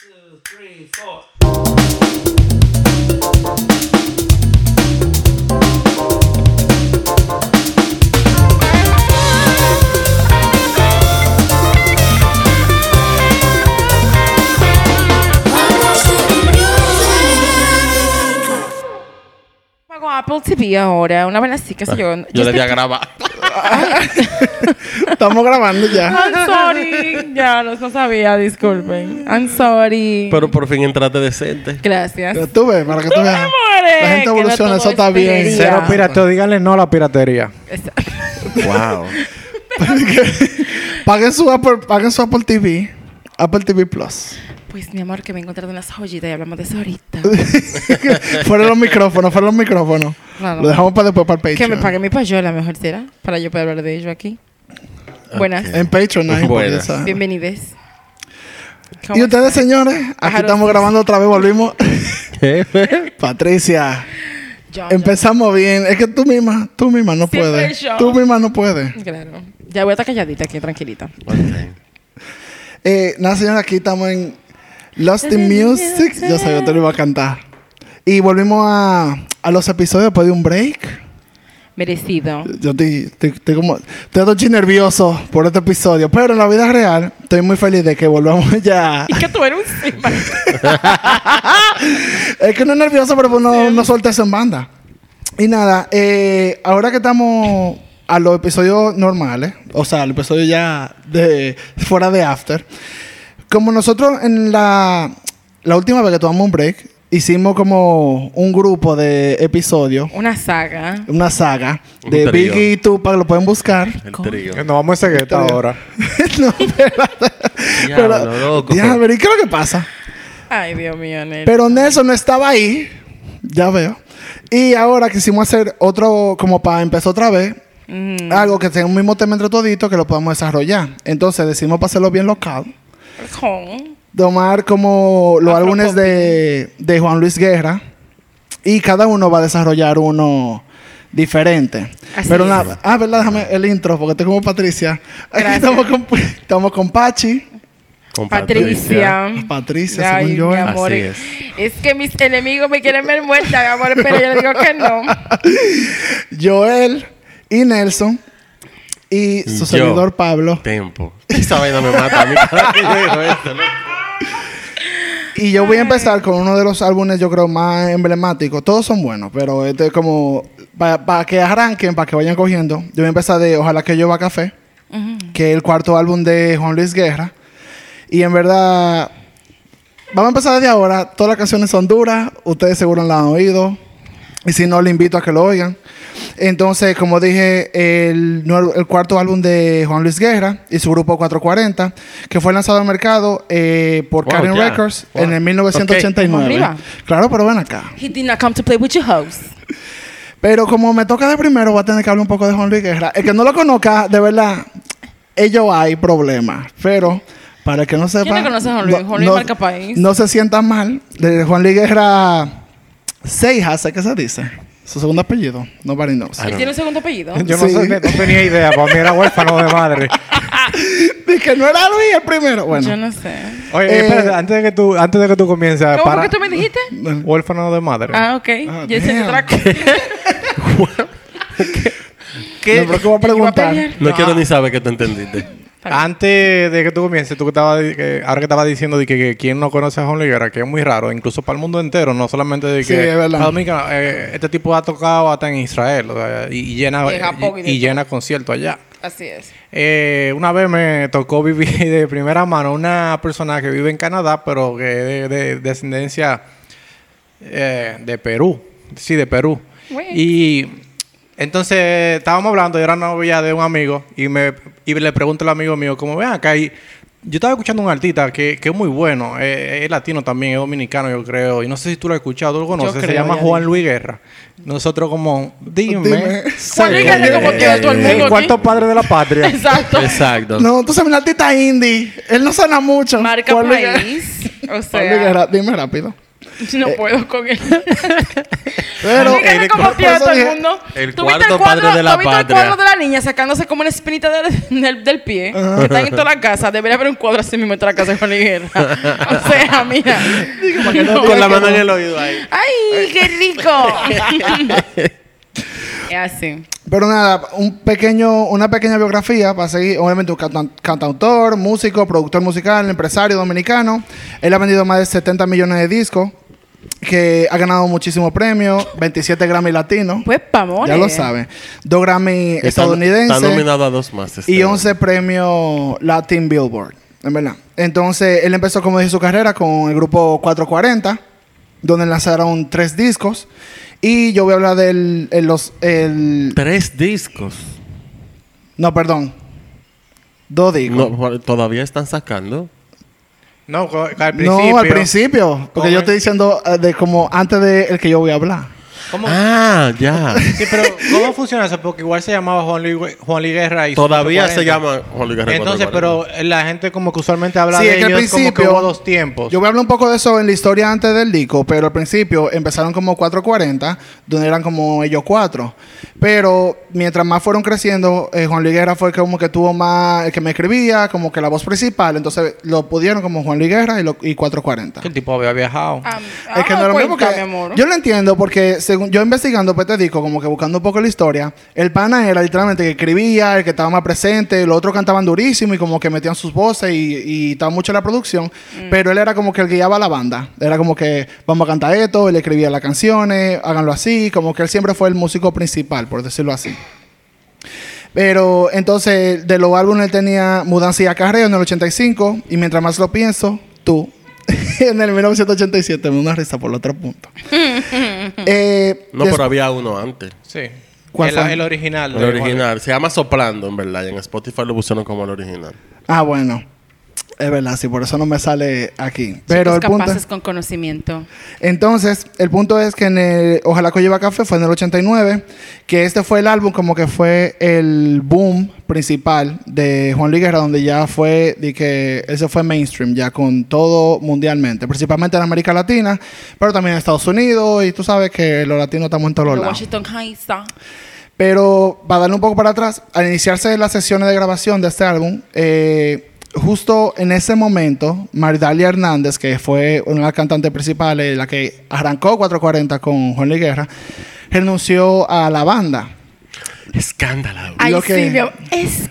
two, three, four. Apple TV ahora, una vez así, qué sé yo. Yo le di a grabar. Estamos grabando ya. I'm sorry. ya, no, no sabía, disculpen. I'm sorry. Pero por fin entraste decente. Gracias. Pero tú ves, para que tú veas. La gente evoluciona, eso está es bien. Cero pirateo, díganle no a la piratería. Exacto. Wow. Paguen su Apple, paguen su Apple TV. Apple TV Plus. Pues mi amor, que me he encontrado unas joyitas y hablamos de eso ahorita. fuera los micrófonos, fuera los micrófonos. Lo dejamos para después para el que me Patreon. pague mi payola, mejor será, para yo poder hablar de ello aquí. Buenas. En Patreon, ahí, Buenas. Bienvenides. Y ustedes, señores, aquí Ajá, estamos grabando otra vez, volvimos. ¿Qué? Patricia, Yo, yo- empezamos bien. Es que tú misma, tú misma no Siempre puedes. yo. Tú misma no puedes. Claro. Ya voy a estar calladita aquí, tranquilita. Ok. Eh, nada, señores, aquí estamos en Lost in Music. Yo sabía que te lo iba a cantar. Y volvimos a, a los episodios después de un break. Merecido. Yo estoy, estoy, estoy como... Estoy todo nervioso por este episodio. Pero en la vida real, estoy muy feliz de que volvamos ya. Y que tú eres un es que no es nervioso, pero pues no, no suelta eso en banda. Y nada, eh, ahora que estamos a los episodios normales, o sea, el episodio ya de fuera de After, como nosotros en la, la última vez que tomamos un break, hicimos como un grupo de episodios, Una saga. una saga Un de trío. Biggie y Tupac, lo pueden buscar. El trío. Nos vamos a ese gueto ahora. no, espérate. Diablo, loco. Ya, pero ¿y qué es lo que pasa? Ay, Dios mío, Nel. Pero Nelson no estaba ahí. Ya veo. Y ahora quisimos hacer otro, como para empezar otra vez, Mm. algo que tenga un mismo tema entre toditos que lo podamos desarrollar. Entonces decimos para hacerlo bien local. Con- Tomar como los Afro álbumes de, de Juan Luis Guerra. Y cada uno va a desarrollar uno diferente. Así Pero es. nada. Ah, ¿verdad? Déjame el intro, porque estoy como Patricia. Aquí estamos con, estamos con Pachi. Con Patricia. Patricia, Ay, según yo. mi ¿eh? amor. Así es. es. que mis enemigos me quieren ver muerta, mi amor, pero yo le digo que no. Joel y Nelson. Y su Yo. servidor Pablo. Tempo. Esa vaina me mata a mí cada que yo digo esto, ¿no? Y yo voy a empezar con uno de los álbumes, yo creo, más emblemáticos. Todos son buenos, pero este es como. Para que arranquen, para que vayan cogiendo. Yo voy a empezar de Ojalá que llueva café, que es el cuarto álbum de Juan Luis Guerra. Y en verdad. Vamos a empezar desde ahora. Todas las canciones son duras. Ustedes seguro la han oído. Y si no, les invito a que lo oigan. Entonces, como dije, el, cuarto álbum de Juan Luis Guerra y su grupo 440, que fue lanzado al mercado eh, por Wow, Karen. Records Wow. en el 1989. Vamos arriba. Claro, pero ven acá. He did not come to play with your host. Pero como me toca de primero, voy a tener que hablar un poco de Juan Luis Guerra. El que no lo conozca, de verdad, ellos hay problemas. Pero, para el que no sepa... no conoce a Juan Luis? Juan Luis marca país. No se sientan mal. De Juan Luis Guerra Seijas, ¿sé qué se dice? Su segundo apellido. Nobody knows. Él tiene un segundo apellido. Yo no, Sí. sé, no tenía idea, para mí era huérfano de madre. Dije, no era Luis el primero. Bueno. Yo no sé. Oye, Eh, espérate, antes de que tú, antes de que tú comiences, ¿Cómo para... fue que tú me dijiste? Huérfano de madre. Ah, ok. Ah, yo sé damn. otra cosa. ¿Qué? No, pero ¿qué voy a Iba a preguntar? pelear. No quiero ni saber que tú entendiste. Antes de que tú comiences, tú que estabas, que, ahora que estabas diciendo de que, que quien no conoce a Juan Luis Guerra, que es muy raro, incluso para el mundo entero, no solamente de Sí, que es verdad. para Dominicana, eh, este tipo ha tocado hasta en Israel o sea, y, y llena, Y Japón llena conciertos allá. Así es. Eh, una vez me tocó vivir de primera mano una persona que vive en Canadá, pero que es de, de descendencia eh, de Perú. Sí, de Perú. Y entonces estábamos hablando, yo era novia de un amigo y me y le pregunto al amigo mío, como vean acá, y yo estaba escuchando un artista que, que es muy bueno, eh, es latino también, es dominicano yo creo, y no sé si tú lo has escuchado, tú lo conoces, se llama Juan. Luis Guerra. Nosotros como, dime, Dime. Juan Luis Guerra como tiene todo el mundo el aquí. cuarto padre de la patria. Exacto. Exacto. No, tú sabes, un artista indie. Él no suena mucho. Marca Juan país. O Juan Luis Guerra, dime rápido. No puedo con él. Pero el- cómo por pierde eso todo el dije- mundo. el ¿Tú viste cuarto cuadro- padre de la ¿tú viste el patria. cuadro de la niña sacándose como una espinita del, del, del pie? Que están en toda la casa. Debería haber un cuadro así mismo en toda la casa de Juan Liguerra. o sea, mira. No. Con la mano en el oído ahí. ¡Ay, qué rico! es así. Pero nada, un pequeño, una pequeña biografía para seguir. Obviamente, un canta- cantautor, músico, productor musical, empresario dominicano. Él ha vendido más de 70 millones de discos. Que ha ganado muchísimos premios. 27 Grammy latinos. Pues, pamores. ya lo saben. Dos Grammy estadounidenses. Está nominado a dos más. este y año. 11 premios Latin Billboard. En verdad. Entonces, él empezó, como dije, su carrera con el grupo 440. Donde lanzaron tres discos. Y yo voy a hablar del. el- los, el, Tres discos. no, perdón. Dos discos. No, todavía están sacando. No, al principio. No, al principio. Porque ¿Cómo yo es? estoy diciendo eh, de como antes de el que yo voy a hablar. ¿Cómo? Ah, ya. Sí, pero ¿cómo funciona eso? Porque igual se llamaba Juan Luis, Juan Luis Guerra y Todavía 440. se llama Juan Luis Guerra Entonces, 440. pero la gente como que usualmente habla Sí, de es que al ellos como que principio- hubo dos tiempos. Yo voy a hablar un poco de eso en la historia antes del disco, pero al principio empezaron como 440, donde eran como ellos cuatro. Pero mientras más fueron creciendo, eh, Juan Luis Guerra fue como que tuvo más, el que me escribía, como que la voz principal. Entonces lo pudieron como Juan Luis Guerra y, lo- y 440. Que el tipo había viajado. Ah, Es que ah, no lo mismo que- mi amor. Yo lo entiendo porque según yo investigando pues te digo, como que buscando un poco la historia, el pana era literalmente que escribía, el que estaba más presente, los otros cantaban durísimo y como que metían sus voces y, y estaba mucho en la producción, Mm. pero él era como que el guiaba a la banda. Era como que vamos a cantar esto, él escribía las canciones, háganlo así, como que él siempre fue el músico principal, por decirlo así. Pero entonces, de los álbumes él tenía Mudanza y Acarreo en el 85. Y mientras más lo pienso, tú. en el 1987. Me da una risa por el otro punto. Eh, No, pero había uno antes. Sí. ¿Cuál el, fue? el original. El original. Se llama Soplando, en verdad. Y en Spotify lo pusieron como el original. Ah, bueno. Es verdad, sí, por eso no me sale aquí. Pero el Chicos punto. capaces con conocimiento. Entonces, el punto es que en el Ojalá que lleva café fue en el 89, que este fue el álbum como que fue el boom principal de Juan Luis Guerra, donde ya fue, de que ese fue mainstream, ya con todo mundialmente, principalmente en América Latina, pero también en Estados Unidos, y tú sabes que los latinos estamos en todos los lados. Washington Heights. Pero para darle un poco para atrás, al iniciarse las sesiones de grabación de este álbum, eh, justo en ese momento, Maridalia Hernández, que fue una de las cantantes principales, la que arrancó 440 con Juan Luis Guerra, renunció a la banda. Escándalo. Ay, Lo que- sí. Escándalo.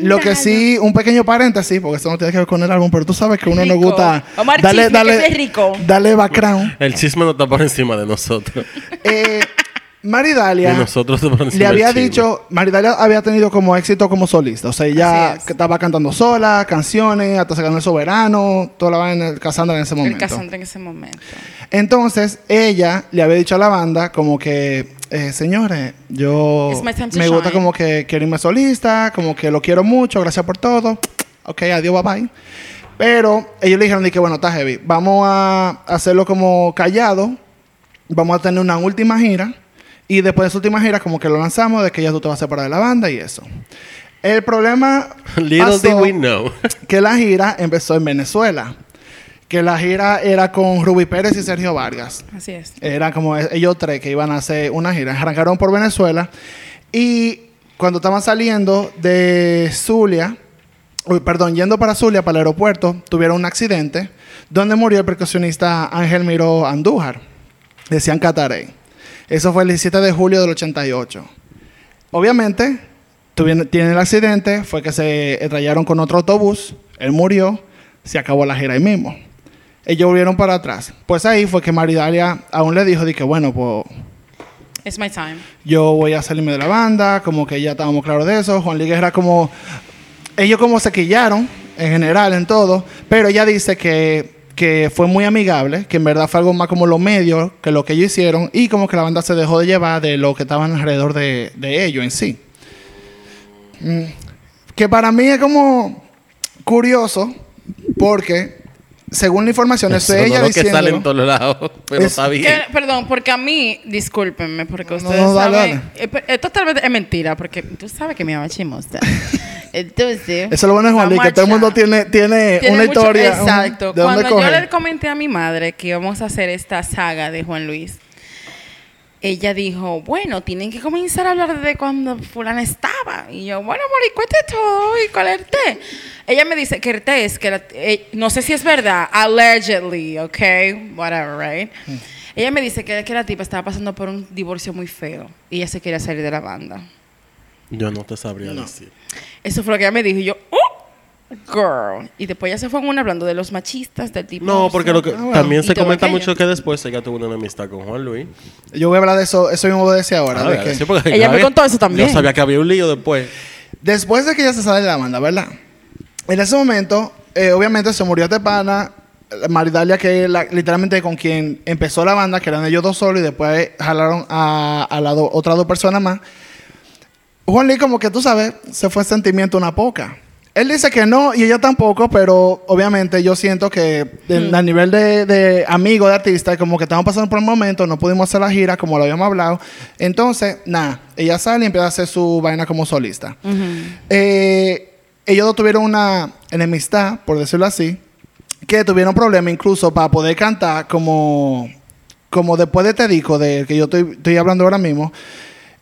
Lo que sí, un pequeño paréntesis, porque eso no tiene que ver con el álbum, pero tú sabes que uno nos Rico. gusta Omar darle, Chisme, que es rico. darle background. El chisme no está por encima de nosotros. Eh, Maridalia nosotros le había dicho, Maridalia había tenido como éxito como solista. O sea, ella es. estaba cantando sola, canciones, hasta sacando el soberano, toda la vaina de Cassandra en ese El momento. casante en ese momento. Entonces, ella le había dicho a la banda como que, eh, señores, yo me gusta shine. como que quiero irme solista, como que lo quiero mucho, gracias por todo. Ok, adiós, bye bye. Pero ellos le dijeron que, bueno, está heavy. Vamos a hacerlo como callado. Vamos a tener una última gira. Y después de esa última gira, como que lo lanzamos de que ya tú te vas a separar de la banda y eso. El problema Little pasó did we know. que la gira empezó en Venezuela. Que la gira era con Ruby Pérez y Sergio Vargas. Así es. Eran como e- ellos tres que iban a hacer una gira. Arrancaron por Venezuela. Y cuando estaban saliendo de Zulia, uy, perdón, yendo para Zulia, para el aeropuerto, tuvieron un accidente donde murió el percusionista Ángel Miró Andújar. Decían Catarey. Eso fue el 17 de julio del 88. Obviamente, tuvieron, tienen el accidente, fue que se rayaron con otro autobús, él murió, se acabó la gira ahí mismo. Ellos volvieron para atrás. Pues ahí fue que Maridalia aún le dijo de que, bueno, pues It's my time. yo voy a salirme de la banda, como que ya estábamos claros de eso. Juan Luis Guerra como... Ellos como se quillaron, en general, en todo, pero ella dice que, que fue muy amigable, que en verdad fue algo más como los medios que lo que ellos hicieron, y como que la banda se dejó de llevar de lo que estaban alrededor de, de ellos en sí. Mm. Que para mí es como curioso, porque según la información, eso es ella no lo que sale en todos lados. Pero Es- está bien. Que- perdón, porque a mí, discúlpenme, porque No, ustedes no, dale, saben. dale. eh, Esto tal vez es mentira, porque tú sabes que mi mamá es chismosa. Entonces. Eso es lo bueno de Juan Luis, que todo el mundo tiene, tiene, Tiene una mucho- historia. un- Exacto. dónde Cuando yo le comenté a mi madre que íbamos a hacer esta saga de Juan Luis, ella dijo, bueno, tienen que comenzar a hablar de cuando fulana estaba. Y yo, bueno, amor, ¿y cuente todo? ¿Y cuál es el té? Ella me dice que el té es que, la- eh, no sé si es verdad, allegedly, ok, whatever, right? Mm. Ella me dice que, que la tipa estaba pasando por un divorcio muy feo y ella se quería salir de la banda. Yo no te sabría decir. Eso fue lo que ella me dijo y yo, oh, girl. Y después ella se fue una hablando de los machistas, del tipo. No, porque lo que bueno. también se comenta aquello. mucho que después ella tuvo una enemistad con Juan Luis. Yo voy a hablar de eso, eso mismo voy a decir ahora. Ah, de ya, que sí, porque Ella me contó eso también. Yo sabía que había un lío después. Después de que ella se sale de la banda, ¿verdad? En ese momento, eh, obviamente se murió Tepana, Maridalia, que es la- literalmente con quien empezó la banda, que eran ellos dos solos, y después jalaron a, a las do- otras dos personas más. Juan Luis, como que tú sabes, se fue sentimiento una poca. Él dice que no y ella tampoco, pero obviamente yo siento que de- a nivel de, de amigo, de artista, como que estamos pasando por un momento, no pudimos hacer la gira como lo habíamos hablado. Entonces, nada, ella sale y empieza a hacer su vaina como solista. Eh, ellos dos tuvieron una enemistad, por decirlo así, que tuvieron problemas incluso para poder cantar como, como después de este disco de que yo estoy, estoy hablando ahora mismo.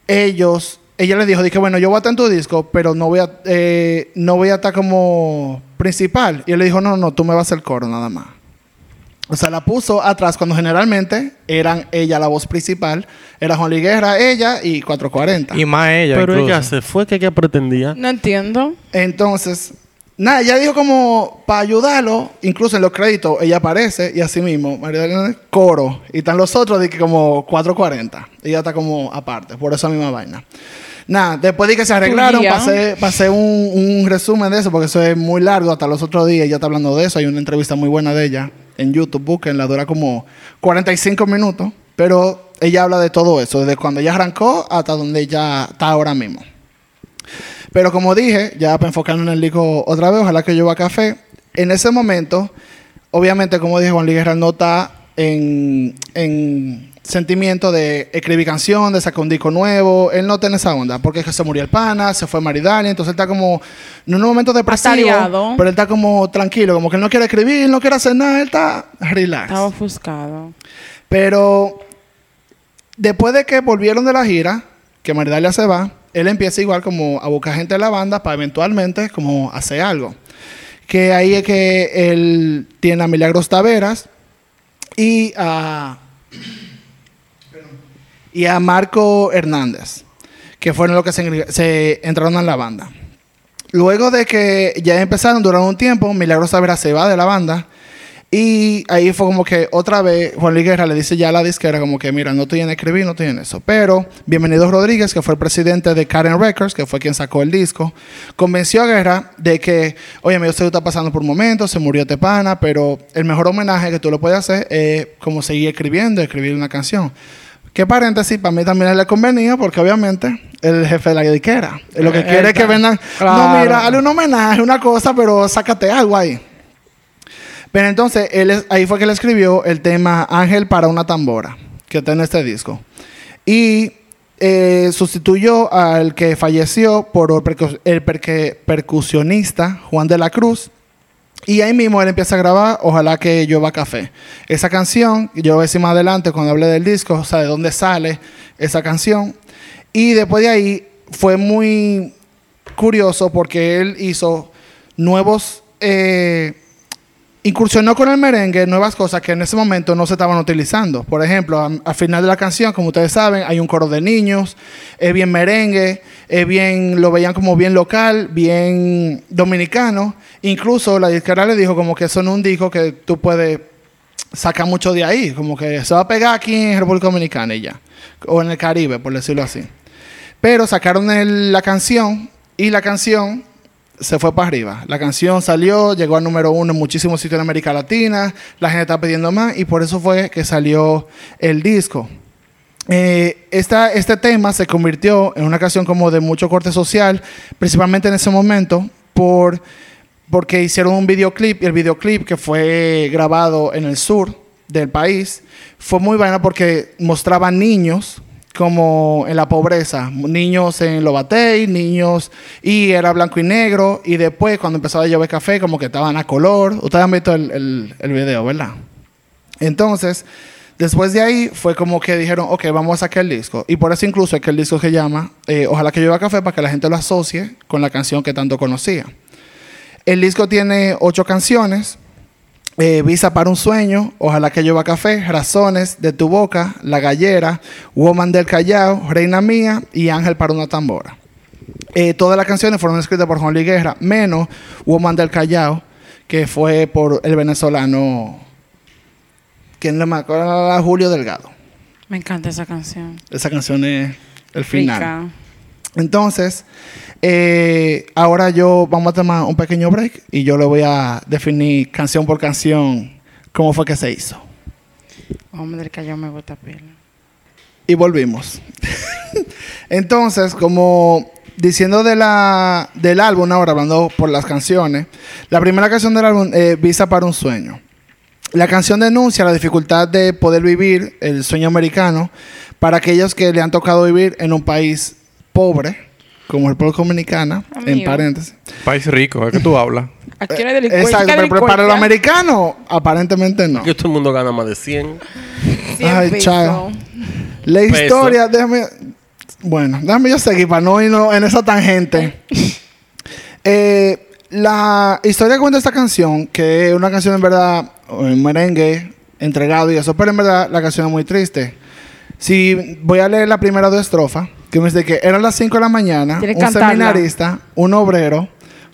Ellos, ella le dijo, dije, bueno, yo voy a estar en tu disco, pero no voy a, eh, no voy a estar como principal. Y él le dijo, no, no, tú me vas a hacer coro nada más. O sea, la puso atrás cuando generalmente eran ella la voz principal. Era Juan Liguerra, ella y 440. Y más ella. Pero incluso. ella se fue, que ella pretendía. No entiendo. Entonces, nada, ella dijo como para ayudarlo, incluso en los créditos ella aparece y así mismo, María coro, y están los otros de que como 440. Ella está como aparte, por esa misma vaina. Nada, después de que se arreglaron, pasé, pasé un, un resumen de eso, porque eso es muy largo, hasta los otros días ella está hablando de eso, hay una entrevista muy buena de ella en YouTube, búsquenla, dura como 45 minutos, pero ella habla de todo eso, desde cuando ella arrancó hasta donde ella está ahora mismo. Pero como dije, ya para enfocarnos en el disco otra vez, ojalá que yo a café. En ese momento, obviamente, como dije, Juan Luis Guerra no está en, en sentimiento de escribir canción, de sacar un disco nuevo. Él no tiene esa onda, porque es que se murió el pana, se fue Maridani, entonces él está como, en un momento depresivo, Atareado. pero él está como tranquilo, como que él no quiere escribir, no quiere hacer nada, él está relax. Estaba ofuscado. Pero después de que volvieron de la gira, que Maridalia se va, él empieza igual como a buscar gente de la banda para eventualmente como hacer algo. Que ahí es que él tiene a Milagros Taveras y a, y a Marco Hernández, que fueron los que se, entraron en la banda. Luego de que ya empezaron, duraron un tiempo, Milagros Taveras se va de la banda. Y ahí fue como que otra vez Juan Luis Guerra le dice ya a la disquera como que mira, no estoy en escribir, no estoy en eso. Pero Bienvenido Rodríguez, que fue el presidente de Karen Records, que fue quien sacó el disco, convenció a Guerra de que, oye, sé que está pasando por un momento, se murió Tepana, pero el mejor homenaje que tú le puedes hacer es como seguir escribiendo, escribir una canción. Que paréntesis, para mí también le convenía porque obviamente el jefe de la disquera. Lo que Eh, quiere es que está- vendan, no, mira, hazle un homenaje, una cosa, pero sácate algo ahí. Pero entonces, él es- ahí fue que él escribió el tema Ángel para una tambora, que está en este disco. Y eh, sustituyó al que falleció por el, percu- el perque- percusionista Juan de la Cruz. Y ahí mismo él empieza a grabar Ojalá que llueva café. Esa canción, yo voy a decir más adelante cuando hable del disco, o sea, de dónde sale esa canción. Y después de ahí fue muy curioso porque él hizo nuevos... eh, incursionó con el merengue nuevas cosas que en ese momento no se estaban utilizando. Por ejemplo, al final de la canción, como ustedes saben, hay un coro de niños, es bien merengue, es bien, lo veían como bien local, bien dominicano. Incluso la disquera le dijo como que es un disco que tú puedes sacar mucho de ahí, como que se va a pegar aquí en República Dominicana y ya, o en el Caribe, por decirlo así. Pero sacaron la canción y la canción se fue para arriba. La canción salió, llegó al número uno en muchísimos sitios en América Latina, la gente está pidiendo más y por eso fue que salió el disco. Eh, esta- este tema se convirtió en una canción como de mucho corte social, principalmente en ese momento, por, porque hicieron un videoclip y el videoclip que fue grabado en el sur del país fue muy bueno porque mostraba niños como en la pobreza. Niños en Lobatey, niños... Y era blanco y negro. Y después, cuando empezaba a llover café, como que estaban a color. Ustedes han visto el, el, video, ¿verdad? Entonces, después de ahí fue como que dijeron, ok, vamos a sacar el disco. Y por eso incluso es que el disco se llama eh, Ojalá que llueva café para que la gente lo asocie con la canción que tanto conocía. El disco tiene ocho canciones. Eh, Visa para un sueño, Ojalá que llueva café, Razones de tu boca, La gallera, Woman del Callao, Reina mía y Ángel para una tambora. Eh, todas las canciones fueron escritas por Juan Luis Guerra, menos Woman del Callao, que fue por el venezolano, ¿quién le marcó? Julio Delgado. Me encanta esa canción. Esa canción es el final. Rica. Entonces, eh, ahora yo vamos a tomar un pequeño break y yo le voy a definir canción por canción cómo fue que se hizo. Hombre del Callao me gusta pila. Y volvimos. Entonces, como diciendo de la, del álbum ahora, hablando por las canciones, la primera canción del álbum es Visa para un sueño. La canción denuncia la dificultad de poder vivir el sueño americano para aquellos que le han tocado vivir en un país pobre, como el pueblo dominicana, en Amigo. paréntesis. País rico, es que tú hablas. Aquí no hay delincuencia. Exacto, pero, para los delincuencia. americanos, aparentemente no. Que todo el mundo gana más de 100. Cien Ay, chao. La Peso. historia, déjame. Bueno, déjame yo seguir para no irnos en esa tangente. Eh, la historia que cuenta esta canción, que es una canción en verdad, merengue entregado y eso, pero en verdad la canción es muy triste. Si voy a leer la primera dos estrofas, que me dice que eran las 5 de la mañana, Tienes un cantarla. seminarista, un obrero,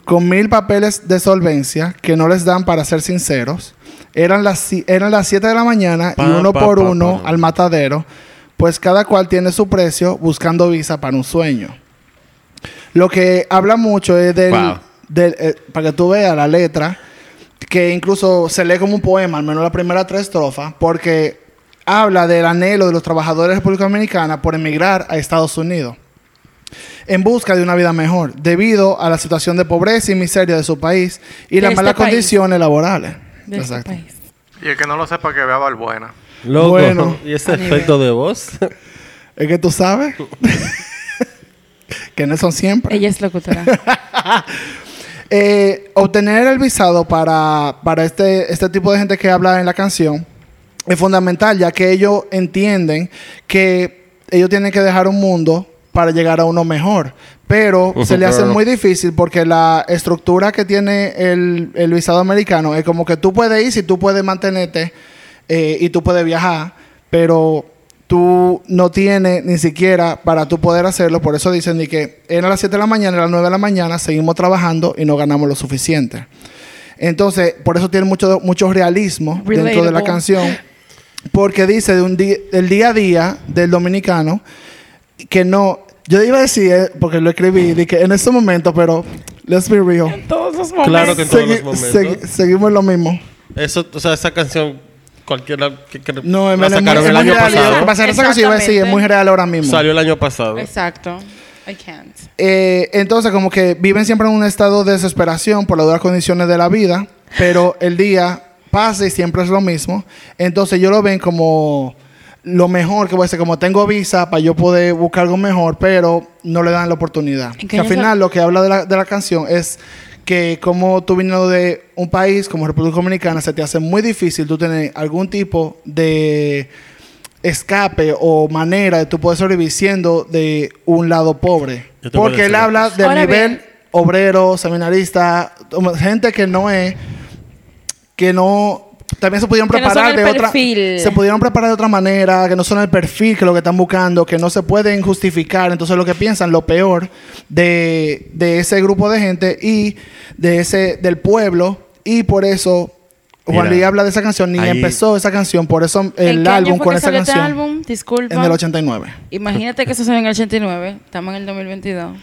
con mil papeles de solvencia que no les dan para ser sinceros. Eran las, eran las 7 de la mañana y uno pa, por pa, uno pa. al matadero, pues cada cual tiene su precio buscando visa para un sueño. Lo que habla mucho es del, Wow. del, eh, para que tú veas la letra, que incluso se lee como un poema, al menos la primera tres estrofas, porque habla del anhelo de los trabajadores de la República Dominicana por emigrar a Estados Unidos en busca de una vida mejor, debido a la situación de pobreza y miseria de su país y De las este malas país. condiciones laborales. De este Exacto. país. Y el que no lo sepa que vea Balbuena. Loco. Bueno. ¿Y ese nivel. efecto de voz? Es que tú sabes que no son siempre. Ella es locutora. Eh, obtener el visado para, para este, este tipo de gente que habla en la canción es fundamental, ya que ellos entienden que ellos tienen que dejar un mundo para llegar a uno mejor. Pero se le hace Claro. muy difícil porque la estructura que tiene el, el visado americano es como que tú puedes ir si tú puedes mantenerte eh, y tú puedes viajar, pero tú no tienes ni siquiera para tú poder hacerlo. Por eso dicen ni que eran las 7 de la mañana, a las 9 de la mañana, seguimos trabajando y no ganamos lo suficiente. Entonces, por eso tiene mucho, mucho realismo dentro de la canción. Porque dice de un di- del día a día del dominicano que no. Yo iba a decir, eh, porque lo escribí, de que en este momento, pero let's be real. Todos los momentos. Claro que en todos los momentos. segui- seguimos en lo mismo. Eso, o sea, esa canción, cualquiera que, que No, en la verdad, es muy- sacaron es el muy año real. pasado. Lo que pasa es que esa canción iba a decir, es muy real ahora mismo. Salió el año pasado. Exacto. I can't. Eh, entonces, como que viven siempre en un estado de desesperación por las duras condiciones de la vida, pero el día pasa y siempre es lo mismo. Entonces, ellos lo ven como lo mejor que voy a hacer, como tengo visa para yo poder buscar algo mejor, pero no le dan la oportunidad. ¿En qué Que al final, lo que habla de la, de la canción es que como tú viniendo de un país como República Dominicana, se te hace muy difícil tú tener algún tipo de escape o manera de tú poder sobrevivir siendo de un lado pobre. Porque él habla del Ahora nivel bien. obrero, seminarista, gente que no es, que no, también se pudieron Que no son preparar el de otra, perfil. se pudieron preparar de otra manera, que no son el perfil que lo que están buscando, que no se pueden justificar. Entonces lo que piensan, lo peor de, de ese grupo de gente y de ese, del pueblo, y por eso Juan Luis habla de esa canción, ni ahí- empezó esa canción, por eso ¿En el año álbum fue con que esa salió este canción. álbum? Disculpa. En el 89. Imagínate que eso salió en el 89. Estamos en el 2022.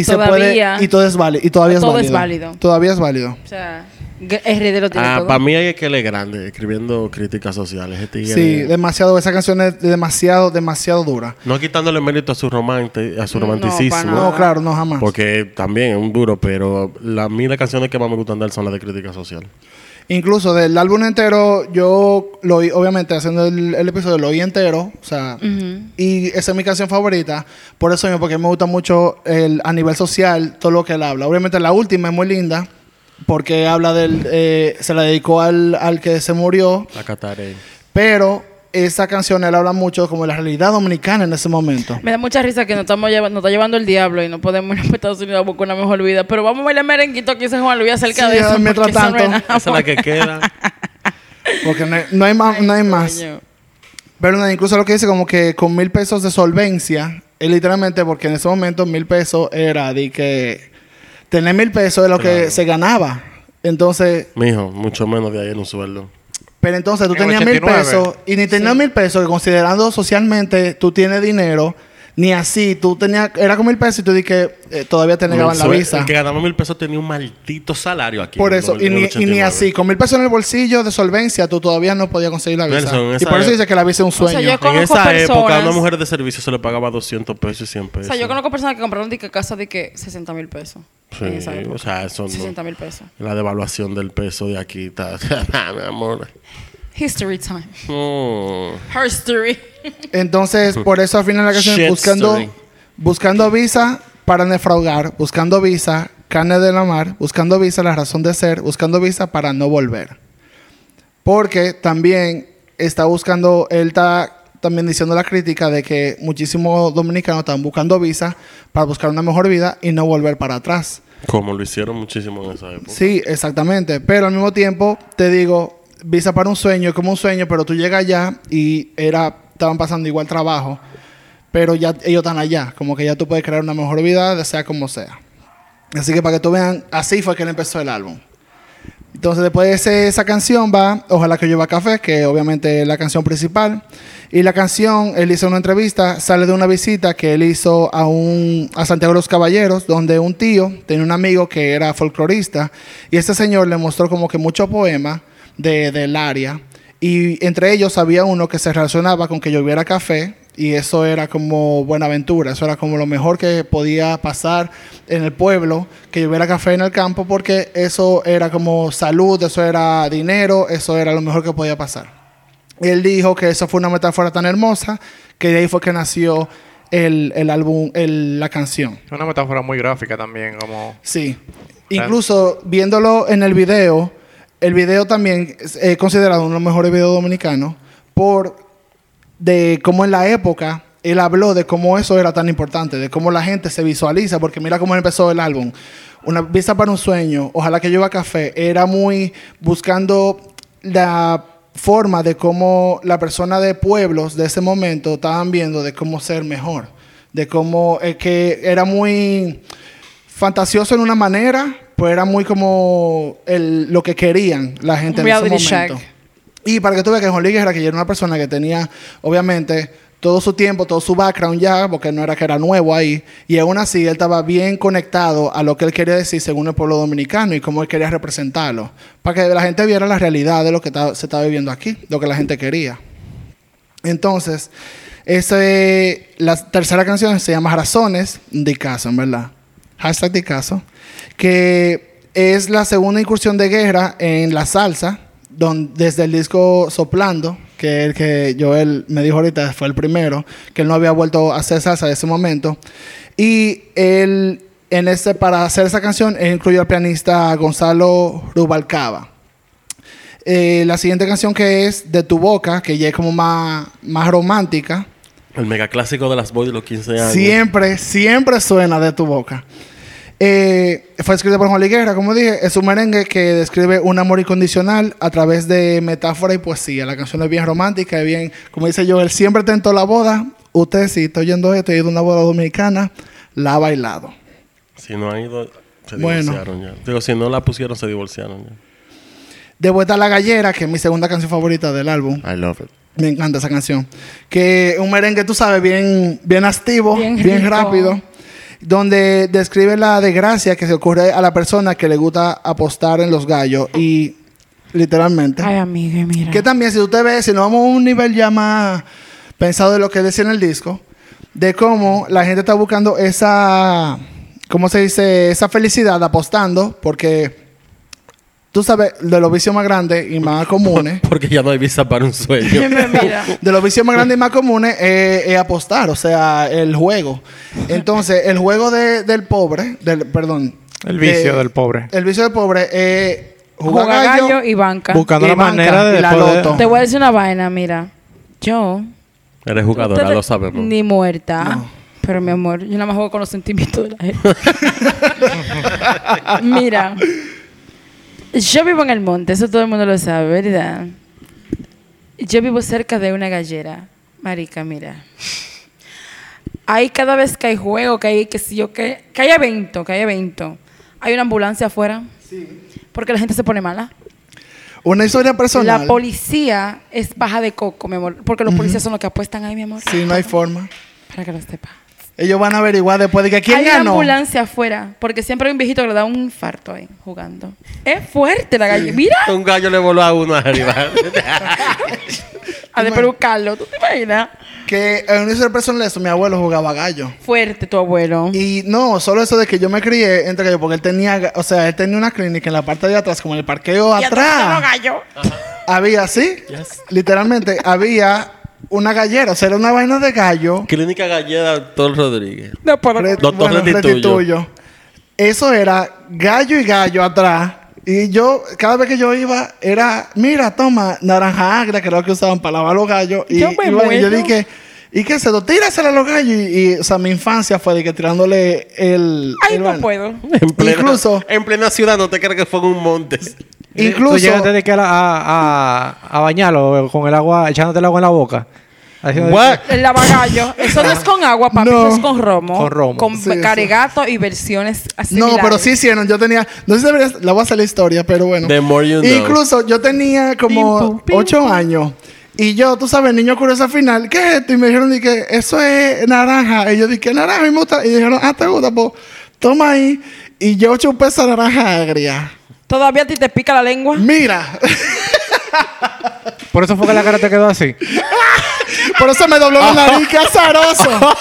Y se Todavía. puede y todo es válido y todavía Todo es es válido. válido. Todavía es válido. O sea, tiene Ah, para mí hay que él es grande, escribiendo críticas sociales. Ese tigre- Sí, demasiado esa canción es demasiado demasiado dura. No quitándole mérito a su romante, a su romanticismo. No, claro, no jamás. Porque también es un duro, pero la, a mí las canciones que más me gustan de él son las de crítica social. Incluso del álbum entero, yo lo oí, obviamente, haciendo el, el episodio, lo oí entero. O sea, y esa es mi canción favorita. Por eso mismo, porque me gusta mucho el, a nivel social todo lo que él habla. Obviamente, la última es muy linda. Porque habla del. eh, se la dedicó al, al que se murió. La cataré. Pero esa canción él habla mucho como de la realidad dominicana en ese momento. Me da mucha risa que nos, estamos lleva- nos está llevando el diablo y no podemos ir a Estados Unidos a buscar una mejor vida. Pero vamos a bailar merenguito aquí en San Juan Luis acerca Sí, de eso. mientras es tanto, Esa es la que queda. Porque no hay, no hay más. No hay más. Pero incluso lo que dice como que con mil pesos de solvencia, es literalmente porque en ese momento mil pesos era de que tener mil pesos de lo que se ganaba. Entonces, Mijo, mucho menos de ahí en un sueldo. Pero entonces tú En tenías mil 89. pesos y ni tenías mil pesos, que considerando socialmente tú tienes dinero, ni así, tú tenías, era con mil pesos y tú di que eh, todavía te negaban la visa. El que ganaba mil pesos tenía un maldito salario aquí. Por eso, y ni, y ni 89. así, con mil pesos en el bolsillo de solvencia, tú todavía no podías conseguir la visa. Nelson, y por eso e- dice que la visa es un sea, sueño. yo En esa época, a una mujer de servicio se le pagaba 200 pesos y 100 O pesos. sea, yo conozco personas que compraron de que casa de que 60 mil pesos. Sí, en esa época. o sea, eso no. 60 mil pesos. La devaluación del peso de aquí está. Mi amor. History time. Mm. History. Entonces, por eso al final de la canción, Shit buscando, story. buscando visa para defraudar, buscando visa, carne de la mar, buscando visa, la razón de ser, buscando visa para no volver. Porque también está buscando, él está también diciendo la crítica de que muchísimos dominicanos están buscando visa para buscar una mejor vida y no volver para atrás. Como lo hicieron muchísimo en esa época. Sí, exactamente. Pero al mismo tiempo, te digo, visa para un sueño es como un sueño, pero tú llegas allá y era, estaban pasando igual trabajo, pero ya ellos están allá. Como que ya tú puedes crear una mejor vida, sea como sea. Así que para que tú vean, así fue que él empezó el álbum. Entonces, después de esa canción va Ojalá que llueva café, que obviamente es la canción principal. Y la canción, él hizo una entrevista, sale de una visita que él hizo a, un, a Santiago de los Caballeros, donde un tío tenía un amigo que era folclorista. Y este señor le mostró como que muchos poemas de, del área. Y entre ellos había uno que se relacionaba con que lloviera café. Y eso era como Buenaventura, eso era como lo mejor que podía pasar en el pueblo, que lloviera café en el campo, porque eso era como salud, eso era dinero, eso era lo mejor que podía pasar. Él dijo que eso fue una metáfora tan hermosa que de ahí fue que nació el, el álbum, el- la canción. Una metáfora muy gráfica también, como... Sí. Incluso viéndolo en el video, el video también es eh, considerado uno de los mejores videos dominicanos por de cómo en la época él habló de cómo eso era tan importante, de cómo la gente se visualiza, porque mira cómo empezó el álbum. Una vista para un sueño, ojalá que lleva café, era muy buscando la forma de cómo la persona de pueblos de ese momento estaban viendo de cómo ser mejor, de cómo eh, que era muy fantasioso en una manera, pero era muy como el- lo que querían la gente en ese momento. check. Y para que tú veas que Juan Luis Guerra, que era una persona que tenía, obviamente, todo su tiempo, todo su background ya, porque no era que era nuevo ahí, y aún así él estaba bien conectado a lo que él quería decir según el pueblo dominicano y cómo él quería representarlo, para que la gente viera la realidad de lo que se estaba viviendo aquí, lo que la gente quería. Entonces, ese, la tercera canción se llama Razones de Caso, en verdad. Hashtag de Caso. Que es la segunda incursión de guerra en la salsa, don- desde el disco Soplando, que el que Joel me dijo ahorita fue el primero, que él no había vuelto a hacer salsa de ese momento. Y él, en este, para hacer esa canción, él incluyó al pianista Gonzalo Rubalcaba. Eh, la siguiente canción que es De tu boca, que ya es como más, más romántica. El mega clásico de las boys de los 15 años. Siempre, siempre suena de tu boca. Eh, fue escrita por Juan Liguerra, como dije. Es un merengue que describe un amor incondicional a través de metáfora y poesía. La canción es bien romántica, es bien, como dice yo, él siempre tentó la boda. Usted, si está oyendo esto ha ido a una boda dominicana, la ha bailado. Si no han ido, se Bueno. divorciaron ya. Digo, si no la pusieron, se divorciaron ya. De vuelta a la gallera, que es mi segunda canción favorita del álbum. I love it. Me encanta esa canción. Que un merengue, tú sabes, bien, bien activo, Bien bien, rico. rápido. Donde describe la desgracia que se ocurre a la persona que le gusta apostar en los gallos. Y literalmente. Ay, amiga, mira. Que también, si usted ve, si nos vamos a un nivel ya más pensado de lo que decía en el disco, de cómo la gente está buscando esa, ¿cómo se dice? Esa felicidad apostando, porque tú sabes, de los vicios más grandes y más comunes, Porque ya no hay visa para un sueño. De los vicios más grandes y más comunes eh, es apostar, o sea, el juego. Entonces, el juego de- del pobre, del, perdón. El vicio de- del pobre. El vicio del pobre es jugar gallo, gallo y banca. Buscando y la banca, manera de la loto. Te voy a decir una vaina, mira. Yo. Eres jugadora, lo sabemos. Ni muerta. No. Pero mi amor, yo nada más juego con los sentimientos de la gente. mira. Yo vivo en el monte, eso todo el mundo lo sabe, ¿verdad? Yo vivo cerca de una gallera. Marica, mira. Ahí cada vez que hay juego, que hay, que si yo, que, que hay evento, que hay evento, hay una ambulancia afuera. Porque la gente se pone mala. Una historia personal. La policía es baja de coco, mi amor. Porque los policías son los que apuestan ahí, mi amor. Sí, no hay forma. Para que lo sepa. Ellos van a averiguar después de que quién hay una ganó. ambulancia afuera. Porque siempre hay un viejito que le da un infarto ahí jugando. Es fuerte la gallina. Mira, Un gallo le voló a uno arriba. a de pelucarlo. ¿Tú te imaginas? Que en una historia personal eso, mi abuelo jugaba gallo. Fuerte tu abuelo. Y no, solo eso de que yo me crié entre gallos, porque él tenía, o sea, él tenía una clínica en la parte de atrás, como en el parqueo Y atrás atrás. gallos. Había, sí, literalmente, había una gallera, o sea, era una vaina de gallo. Clínica Gallera Doctor Rodríguez. No. Re- Doctor bueno, Retituyo. Eso era gallo y gallo atrás. Y yo, cada vez que yo iba, era, mira, toma, naranja agria, que era lo que usaban para lavar los gallos. Y, Yo me y yo dije, ¿y qué es eso? Tírasela a los gallos. Y, y, o sea, mi infancia fue de que tirándole el. Ay, el no puedo. En plena, Incluso- En plena ciudad, no te creas que fue en un monte. Incluso- Tú llegaste de que a, a, a, a bañarlo con el agua, echándote el agua en la boca. What? El lavagallo. Eso no es con agua, papi. No. Eso es con romo. Con romo. Con Sí, sí. caregato y versiones así. No, pero sí hicieron. Yo tenía. No sé si debería. La voy a hacer la historia, pero bueno. The more you know. Incluso yo tenía como ocho años. Y yo, tú sabes, niño curioso al final, ¿qué es esto? Y me dijeron, di que eso es naranja. Y yo dije, naranja, y me gusta. Y dijeron, ah, te gusta, pues toma ahí. Y yo chupé esa naranja agria. ¿Todavía a ti te pica la lengua? Mira, Por eso fue que la cara te quedó así. por eso me dobló la nariz, qué azaroso.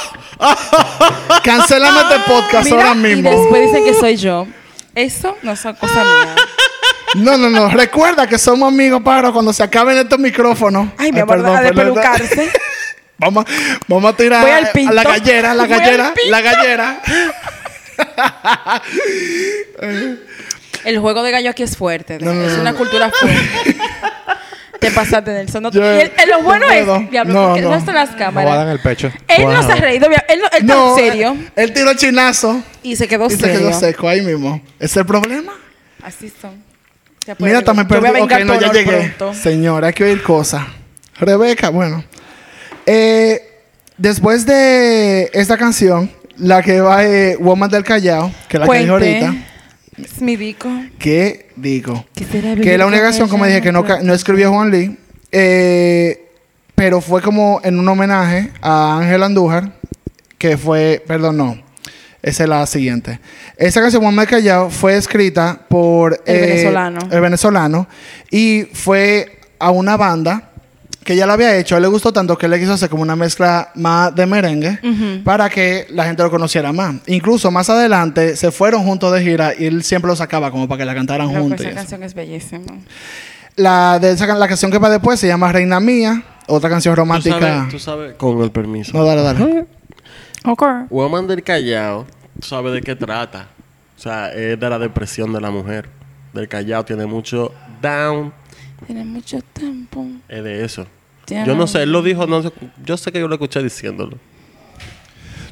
Cancélame este podcast Mira, ahora y mismo. después dicen que soy yo. Eso no son cosas mías. No, no, no. Recuerda que somos amigos, para cuando se acaben estos micrófonos. Ay, mi amor, a despelucarse. Vamos, vamos a tirar Voy al a la gallera, la gallera, la gallera. El juego de gallo aquí es fuerte. No, no, es no, una no. cultura fuerte. Te pasaste, Nelson. No, Yo- y el- el- lo bueno no es, diablo, No, porque no. no están las Me voy a dar en cámaras. el pecho. Él no se ha reído, él, no- él está No, en serio Él tiró el chinazo y se quedó y se quedó seco ahí mismo. ¿Ese es el problema? Así son. Mira, ver. también Yo voy a perdí. Ok, no, ya llegué. pronto. Señora, hay que oír cosas. Rebeca, bueno. Eh, después de esta canción, la que va es Woman del Callao, que es la que dije Cuente. ahorita. Es mi dico. ¿Qué digo? Que la única canción, como dije, que no, no escribió Juan Lee, eh, pero fue como en un homenaje a Ángel Andújar, que fue, perdón, no, esa es la siguiente. Esa canción, Juan del Callao, fue escrita por El eh, venezolano. el venezolano y fue a una banda que ya lo había hecho. A él le gustó tanto que él le quiso hacer como una mezcla más de merengue para que la gente lo conociera más. Incluso más adelante se fueron juntos de gira y él siempre lo sacaba como para que la cantaran Loco, juntos. esa canción es bellísima. La, de esa, la canción que va después se llama Reina Mía, otra canción Tú romántica. sabes, tú sabes, con el permiso. No, dale, dale. Ok. Woman del Callao, tú sabes de qué trata. O sea, es de la depresión de la mujer. Del Callao tiene mucho down, Tiene mucho tiempo. es de eso. Yo no sé, él lo dijo, no sé, yo sé que yo lo escuché diciéndolo.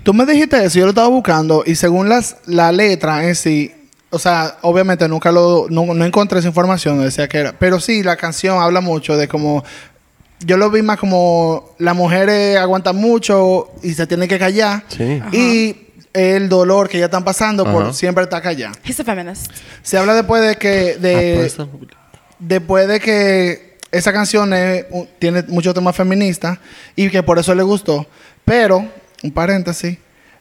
Tú me dijiste eso, yo lo estaba buscando y según las, la letra en sí, o sea, obviamente nunca lo, no, no encontré esa información, decía que era, pero sí, la canción habla mucho de como, yo lo vi más como las mujeres aguantan mucho y se tienen que callar Sí. y el dolor que ya están pasando por Ajá. siempre estar callada. He's a feminist. Se habla después de que, Ah, de, por eso- después de que esa canción es tiene muchos temas feministas y que por eso le gustó. Pero, un paréntesis,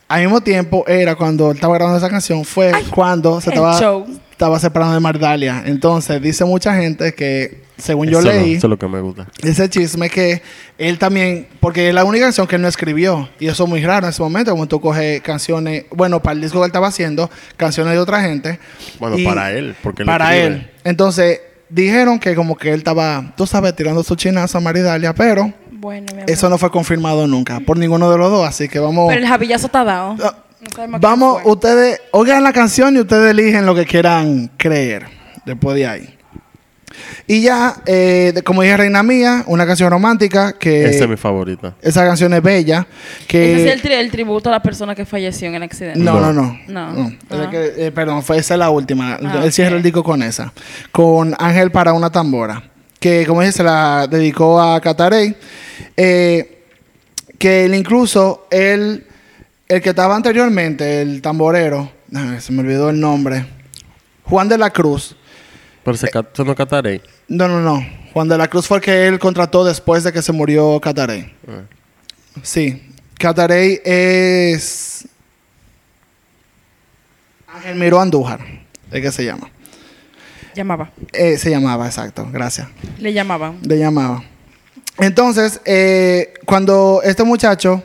al mismo tiempo era cuando él estaba grabando esa canción, fue cuando se estaba, show. estaba separando de Mardalia. Entonces, dice mucha gente que según yo Eso no, leí, eso es lo que me gusta. ese chisme que él también, porque es la única canción que él no escribió, y eso es muy raro en ese momento, como tú coges canciones, bueno, para el disco que él estaba haciendo, canciones de otra gente. Bueno, para él, porque él Para escribe. él. Entonces, dijeron que como que él estaba, tú sabes, tirando su chinazo a Maridalia, pero Bueno, eso no fue confirmado nunca por ninguno de los dos, así que vamos... Pero el jabillazo está dado. Ah, No Vamos, ustedes oigan la canción y ustedes eligen lo que quieran creer después de ahí. Y ya, eh, de- como dije, Reina Mía, una canción romántica que Esa es mi favorita. esa canción es bella. Que Ese es el, tri- el tributo a la persona que falleció en el accidente. no, no, No. no, Ah. que, eh, perdón, fue esa es la última. Ah, Él cierra ok. el disco con esa, con Ángel para una tambora, que como dije se la dedicó a Catarey, eh, que él incluso él, el que estaba anteriormente, el tamborero, ay, se me olvidó el nombre, Juan de la Cruz. Pero se, eso no es Catarey. No, no, no. Juan de la Cruz fue el que él contrató después de que se murió Catarey. Ah. Sí. Catarey es. Ángel Miró Andújar. ¿De qué se llama? Llamaba. Eh, se llamaba, exacto. Gracias. Le llamaban. Le llamaba. Entonces, eh, cuando este muchacho,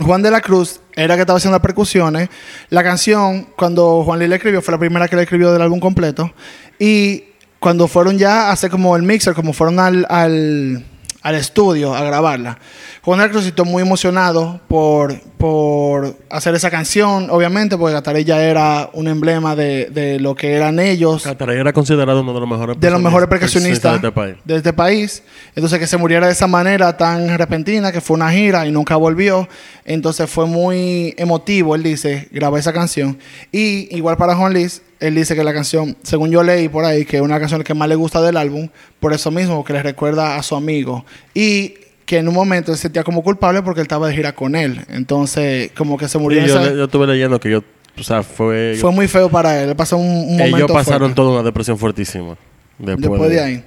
Juan de la Cruz, era que estaba haciendo las percusiones, la canción, cuando Juan Lee la escribió, fue la primera que le escribió del álbum completo. Y cuando fueron ya a hacer como el mixer, como fueron al, al, al estudio a grabarla, Juan Cruz estuvo muy emocionado por, por hacer esa canción, obviamente, porque Gataré ya era un emblema de, de lo que eran ellos Catarey era considerado uno de los mejores de los mejores percusionistas de este país. de este país. Entonces que se muriera de esa manera tan repentina, que fue una gira y nunca volvió. Entonces fue muy emotivo, él dice, grabar esa canción. Y igual para Juan Luis, él dice que la canción, según yo leí por ahí, que es una canción que más le gusta del álbum, por eso mismo, que le recuerda a su amigo. Y que en un momento él se sentía como culpable porque él estaba de gira con él. Entonces, como que se murió. En yo, esa- yo estuve leyendo que yo, o sea, fue... fue muy feo para él. Pasó un, un momento ellos pasaron fuerte. toda una depresión fuertísima. Después, después de ahí.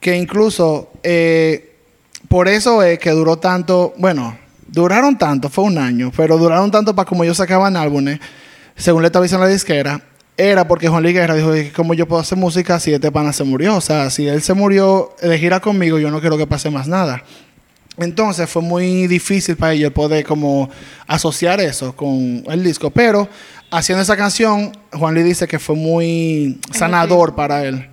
Que incluso, eh, por eso es que duró tanto, bueno, duraron tanto, fue un año, pero duraron tanto para como ellos sacaban álbumes, según le estaba diciendo la disquera, era porque Juan Luis Guerra dijo, ¿cómo yo puedo hacer música si este pana se murió? O sea, si él se murió de gira conmigo, yo no quiero que pase más nada. Entonces fue muy difícil para ellos poder como asociar eso con el disco. Pero haciendo esa canción, Juan Luis dice que fue muy sanador para él.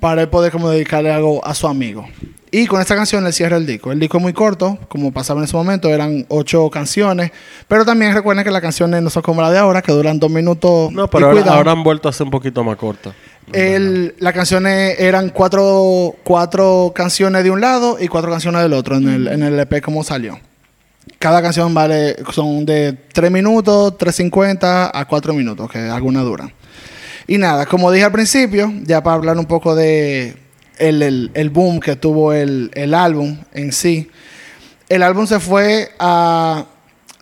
Para él poder como dedicarle algo a su amigo. Y con esta canción le cierra el disco. El disco es muy corto, como pasaba en ese momento, eran ocho canciones. Pero también recuerden que las canciones no son como las de ahora, que duran dos minutos. No, pero ahora, han vuelto a ser un poquito más cortas. El- las canciones eran cuatro, cuatro canciones de un lado y cuatro canciones del otro en el, en el EP como salió. Cada canción vale, son de 3 minutos, 3.50 a 4 minutos, que algunas duran. Y nada, como dije al principio, ya para hablar un poco de el, el- el boom que tuvo el, el álbum en sí, el álbum se fue a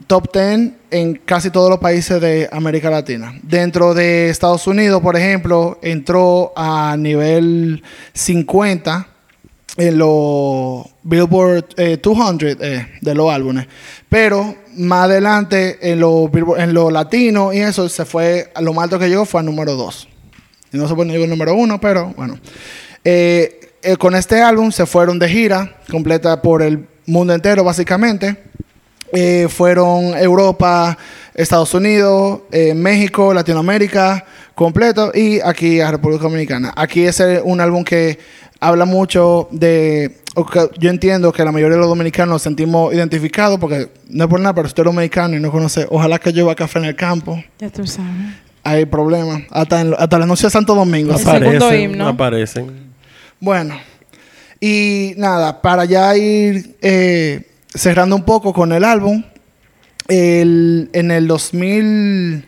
top 10 en casi todos los países de América Latina. Dentro de Estados Unidos, por ejemplo, entró a nivel 50 en los Billboard eh, 200 eh, de los álbumes. Pero más adelante en los en lo latino y eso se fue, lo más alto que llegó fue al número 2. Y no se puede el número 1, pero bueno. Eh, eh, con este álbum se fueron de gira completa por el mundo entero básicamente. Eh, fueron Europa, Estados Unidos, eh, México, Latinoamérica completo y aquí a República Dominicana. Aquí es un álbum que habla mucho de... yo entiendo que la mayoría de los dominicanos nos sentimos identificados porque no es por nada, pero usted es dominicano y no conoce, ojalá que lleve café en el campo. Ya tú sabes. Hay problemas. Hasta, en, hasta la anuncio de Santo Domingo. El Aparecen, himno. aparecen. Bueno, y nada, para ya ir eh, cerrando un poco con el álbum, el- en el 2000,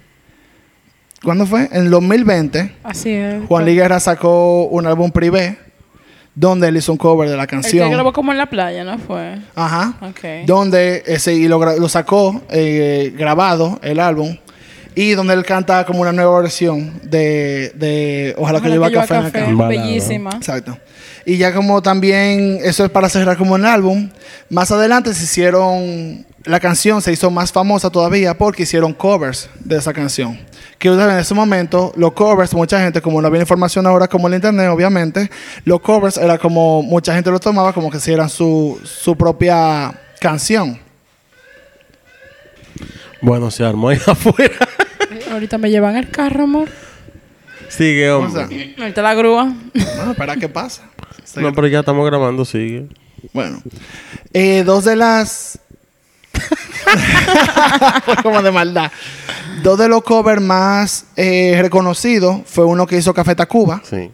¿cuándo fue? En el 2020, Así es. Juan Luis Guerra sacó un álbum privé donde él hizo un cover de la El que canción. grabó como en la playa, ¿no fue? Ajá. Ok. Donde ese y lo sacó eh, grabado el álbum y donde él canta como una nueva versión de, de Ojalá, que Ojalá lleva lleva café, campo. Balada. Bellísima. Exacto. Y ya como también, eso es para cerrar como el álbum, más adelante se hicieron, la canción se hizo más famosa todavía porque hicieron covers de esa canción. que en ese momento los covers, mucha gente, como no había información ahora como el internet, obviamente, los covers era como mucha gente lo tomaba como que si eran su, su propia canción. Bueno, se armó ahí afuera. Ahorita me llevan el carro, amor. Sigue, O hombre. sea, Ahorita la grúa. bueno, para qué pasa. No, pero ya estamos grabando, sigue. Bueno, eh, dos de las. Fue como de maldad. Dos de los covers más eh, reconocidos fue uno que hizo Café Tacuba. Sí.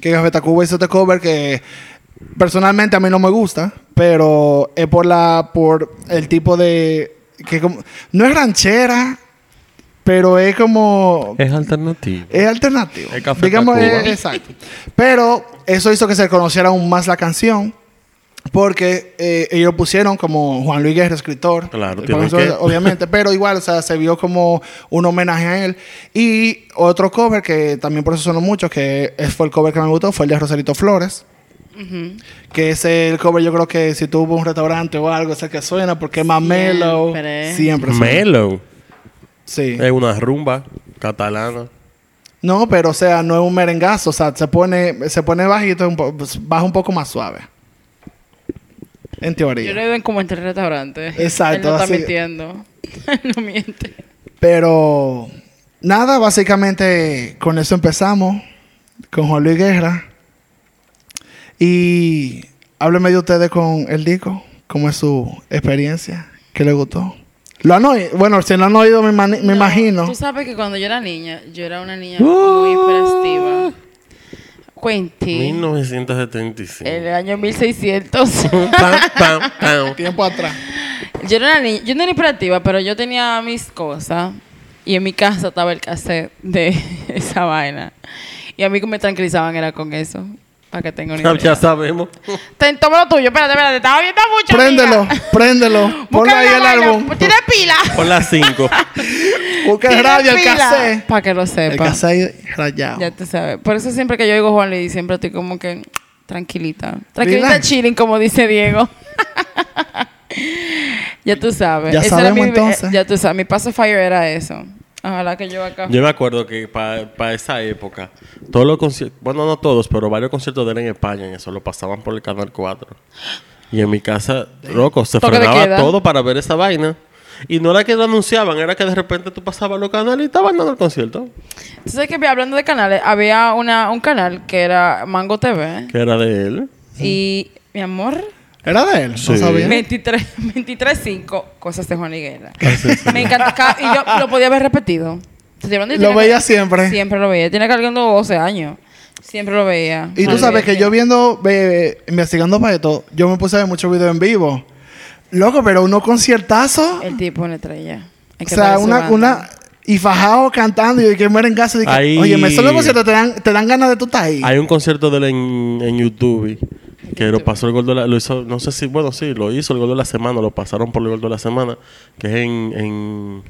Que Café Tacuba hizo este cover que personalmente a mí no me gusta, pero es por la por el tipo de que como no es ranchera, pero es como Es alternativo. es alternativo. Es Café Digamos, es- exacto. Pero eso hizo que se conociera aún más la canción. Porque eh, ellos pusieron como Juan Luis Guerra, escritor. Claro, eso, que- Obviamente, pero igual, o sea, se vio como un homenaje a él. Y otro cover que también por eso sonó mucho, que es- fue el cover que me gustó, fue el de Rosarito Flores. Que es el cover, yo creo que si tuvo un restaurante o algo, es el que suena, porque es más mellow. Siempre. Siempre suena. Mellow. Sí. Es una rumba catalana. No, pero o sea, no es un merengazo, o sea, se pone, se pone bajito, un po- pues, baja un poco más suave. En Yo teoría. le ven como entre restaurantes. Exacto, Él no está así- mintiendo. Él no miente. Pero nada, básicamente con eso empezamos, con Juan Luis Guerra. Y hábleme de ustedes con el disco, cómo es su experiencia, qué le gustó. Lo han oído, bueno, si no han oído, me, mani- me No, imagino. Tú sabes que cuando yo era niña, yo era una niña Uh. muy hiperactiva. Cuenti. 1975. El año 1600. Pam, pam, pam. Tiempo atrás. yo era una niña, yo no era hiperactiva, pero yo tenía mis cosas. Y en mi casa estaba el cassette de esa vaina. Y a mí que me tranquilizaban era con eso. Para que tenga una idea. Ya sabemos. Ten, toma lo tuyo, espérate, espérate, estaba viendo mucho. Préndelo, amiga. préndelo. Búscale ahí el álbum. Tiene pila. Por las 5. Busca el radio, el cassette. Para que lo El sepa. cassette rayado. Ya tú sabes. Por eso siempre que yo oigo Juan Luis, siempre estoy como que tranquilita. Tranquilita Relax. chilling, como dice Diego. ya tú sabes. Ya Ese era sabemos, mi- entonces. Ya tú sabes. Mi paso fire era eso. Ojalá que yo acá. Yo me acuerdo que para esa época, todos los conciertos, bueno, no todos, pero varios conciertos de él en España, y eso lo pasaban por el Canal 4. Y en mi casa, loco, se frenaba todo para ver esa vaina. Y no era que lo anunciaban, era que de repente tú pasabas los canales y estaban dando el concierto. Sabes que hablando de canales, había una, un canal que era Mango TV. Que era de él. Y, mi amor, ¿Era de él? Sí. No sabía. 23, 23.5 cosas de Juan Higuera. Ah, sí, sí. Me encanta. ca- Y yo lo podía ver repetido. Lo veía que- siempre. Siempre lo veía. Tiene cargando 12 años. Siempre lo veía. Y tú sabes que yo viendo, ve- investigando para esto, yo me puse a ver muchos videos en vivo. Loco, pero unos conciertazos. El tipo una estrella. O que sea, una, una. Y fajado cantando y que. Y que, Ahí- Oye, me solo conciertos te dan, te dan ganas de tú estar ahí. Hay un concierto de él en, en YouTube que lo pasó el gordo de la, lo hizo, no sé si, bueno, sí, lo hizo el gordo de la semana, lo pasaron por el gordo de la semana, que es en, en,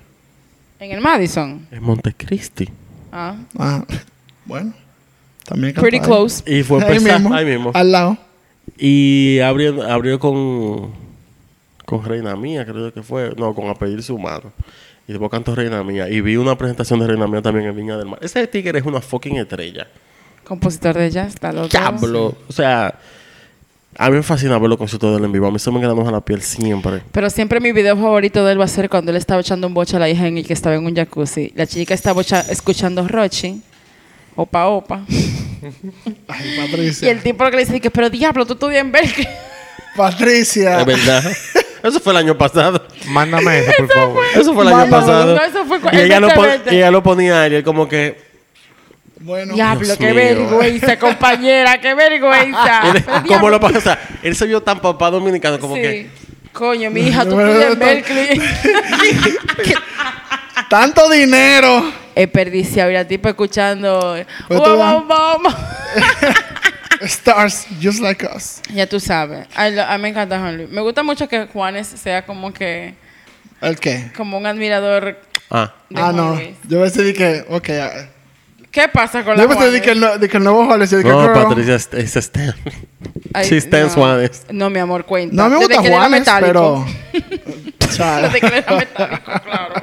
En el Madison. en Montecristi. Ah. Ah, bueno. También Pretty ahí. close. Y fue mismo, ahí mismo. Al lado. Y abrió, abrió con, con Reina Mía, creo que fue. No, con A Pedir su mano. Y después cantó Reina Mía. Y vi una presentación de Reina Mía también en Viña del Mar. Ese tigre es una fucking estrella. Compositor de jazz. Está loco. Diablo. O sea, a mí me fascina ver los conciertos de él en vivo. A mí se me quedan a la piel siempre. Pero siempre mi video favorito de él va a ser cuando él estaba echando un boche a la hija en el que estaba en un jacuzzi. La chica estaba escuchando Rochi. Opa, opa. Ay, Y Patricia. el tipo lo que le dice que, pero diablo, tú estudias en Berkeley. Patricia. Es verdad. Eso fue el año pasado. Mándame eso, por favor. Eso fue el año pasado. no, eso fue cu- y, ella lo pon- exactamente. y ella lo ponía a él y él como que... Bueno. diablo, Dios qué mío. vergüenza, compañera, qué vergüenza. ¿Cómo lo pasa? Él se vio tan papá dominicano como sí. que... Coño, mi hija, tú estudias en Berkeley. Tanto dinero. Es perdiciado y la tipa escuchando. Pues "Wow, wow, wow". Stars just like us. Ya tú sabes. A, a mí me encanta Juan Luis. Me gusta mucho que Juanes sea como que. ¿El qué? Como un admirador Ah, de ah, Juan no. Luis. Yo pensé de que, ok. ¿Qué pasa con la Yo pensé de Juanes? que, el, no- de que el nuevo Juárez. yo dije, no, girl. Patricia es, es Stan. Ay, Sí, Stan no. Juanes. No, mi amor, cuenta. No me Desde gusta que él era Juanes, metálico. pero. Chale. Desde que él era metálico, claro.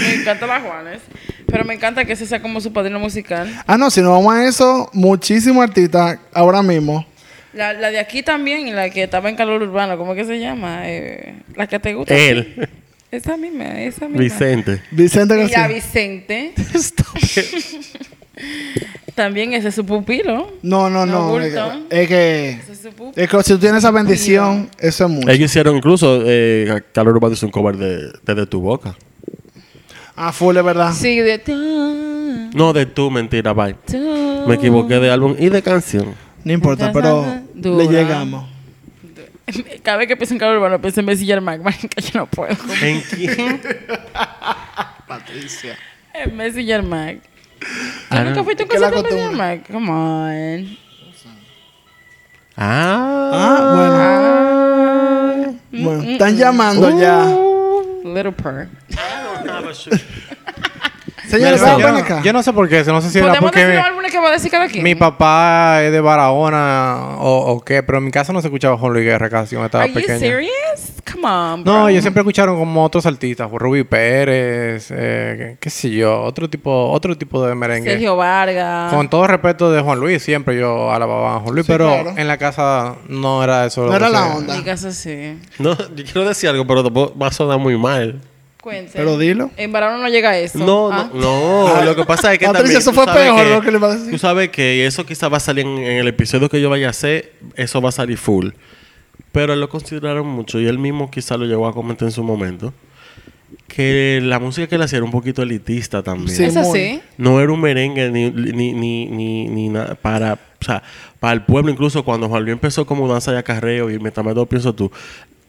Me encanta la Juanes. Pero me encanta que ese sea como su padrino musical. Ah, no, si nos vamos a eso, muchísimos artistas ahora mismo. La, la de aquí también, la que estaba en calor urbano, ¿cómo que se llama? Eh, la que te gusta. Él, Esa misma, esa misma. Vicente. Vicente Y ya García. Vicente. también ese es su pupilo. No, no, No, no. Es que, es que, Ese es su pupilo. es que si tú tienes esa bendición, eso es mucho. Ellos hicieron incluso, eh, Calor Urbano hizo un cover de, de, De tu boca. Ah, full, es verdad. Sí, de tú, No, de tu, mentira, bye. tú. Me equivoqué de álbum y de canción. No importa, pero le llegamos. Cada vez que pienso en calor urbano, pienso en Messi y Mac. que yo no puedo. ¿En quién? Patricia. En Messi y Mac. Ah, ¿Tú nunca fuiste a un ¿Qué la concierto de Messi y costumbre? Mac? Come on. Ah. Ah, bueno. Mm, Bueno, están llamando ya. Little Purr. Señores, Yo, acá. yo no sé por qué, no sé si era ¿Podemos decir porque los álbumes que va a decir cada quien? mi papá es de Barahona o, o qué, pero en mi casa no se escuchaba Juan Luis Guerra casi cuando estaba Are you pequeño. serious? Come on, bro. No, yo siempre escucharon como otros artistas, Rubí Pérez, eh, qué sé yo, otro tipo, otro tipo de merengue. Sergio Vargas. Con todo respeto de Juan Luis, siempre yo alababa a Juan Luis, Sí, pero claro. en la casa no era eso. No era la se- onda. En mi casa sí. No, yo quiero decir algo, pero va a sonar muy mal. Cuente. Pero dilo. En Barano no llega a eso. No, Ah. no, no. Lo que pasa es que Patricia, también. eso fue peor que- lo que le iba a decir. Tú sabes que eso quizás va a salir en, en el episodio que yo vaya a hacer. Eso va a salir full. Pero él lo consideraron mucho y él mismo quizás lo llegó a comentar en su momento. Que la música que él hacía era un poquito elitista también. Sí. Eso sí. No era un merengue ni, ni, ni, ni, ni nada para, o sea, para el pueblo. Incluso cuando Juan Luis empezó como danza y acarreo y mientras más todo pienso tú,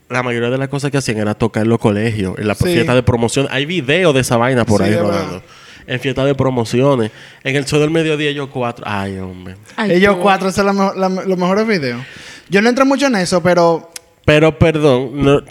la mayoría de las cosas que hacían era tocar en los colegios, en las Sí. fiestas de promoción. Hay videos de esa vaina por Sí, ahí rodando. En fiestas de promociones. En el show del mediodía ellos cuatro. Ay, hombre. Ay, Ellos tú. cuatro, esos son los mejores videos. Yo no entro mucho en eso, pero Pero perdón, no,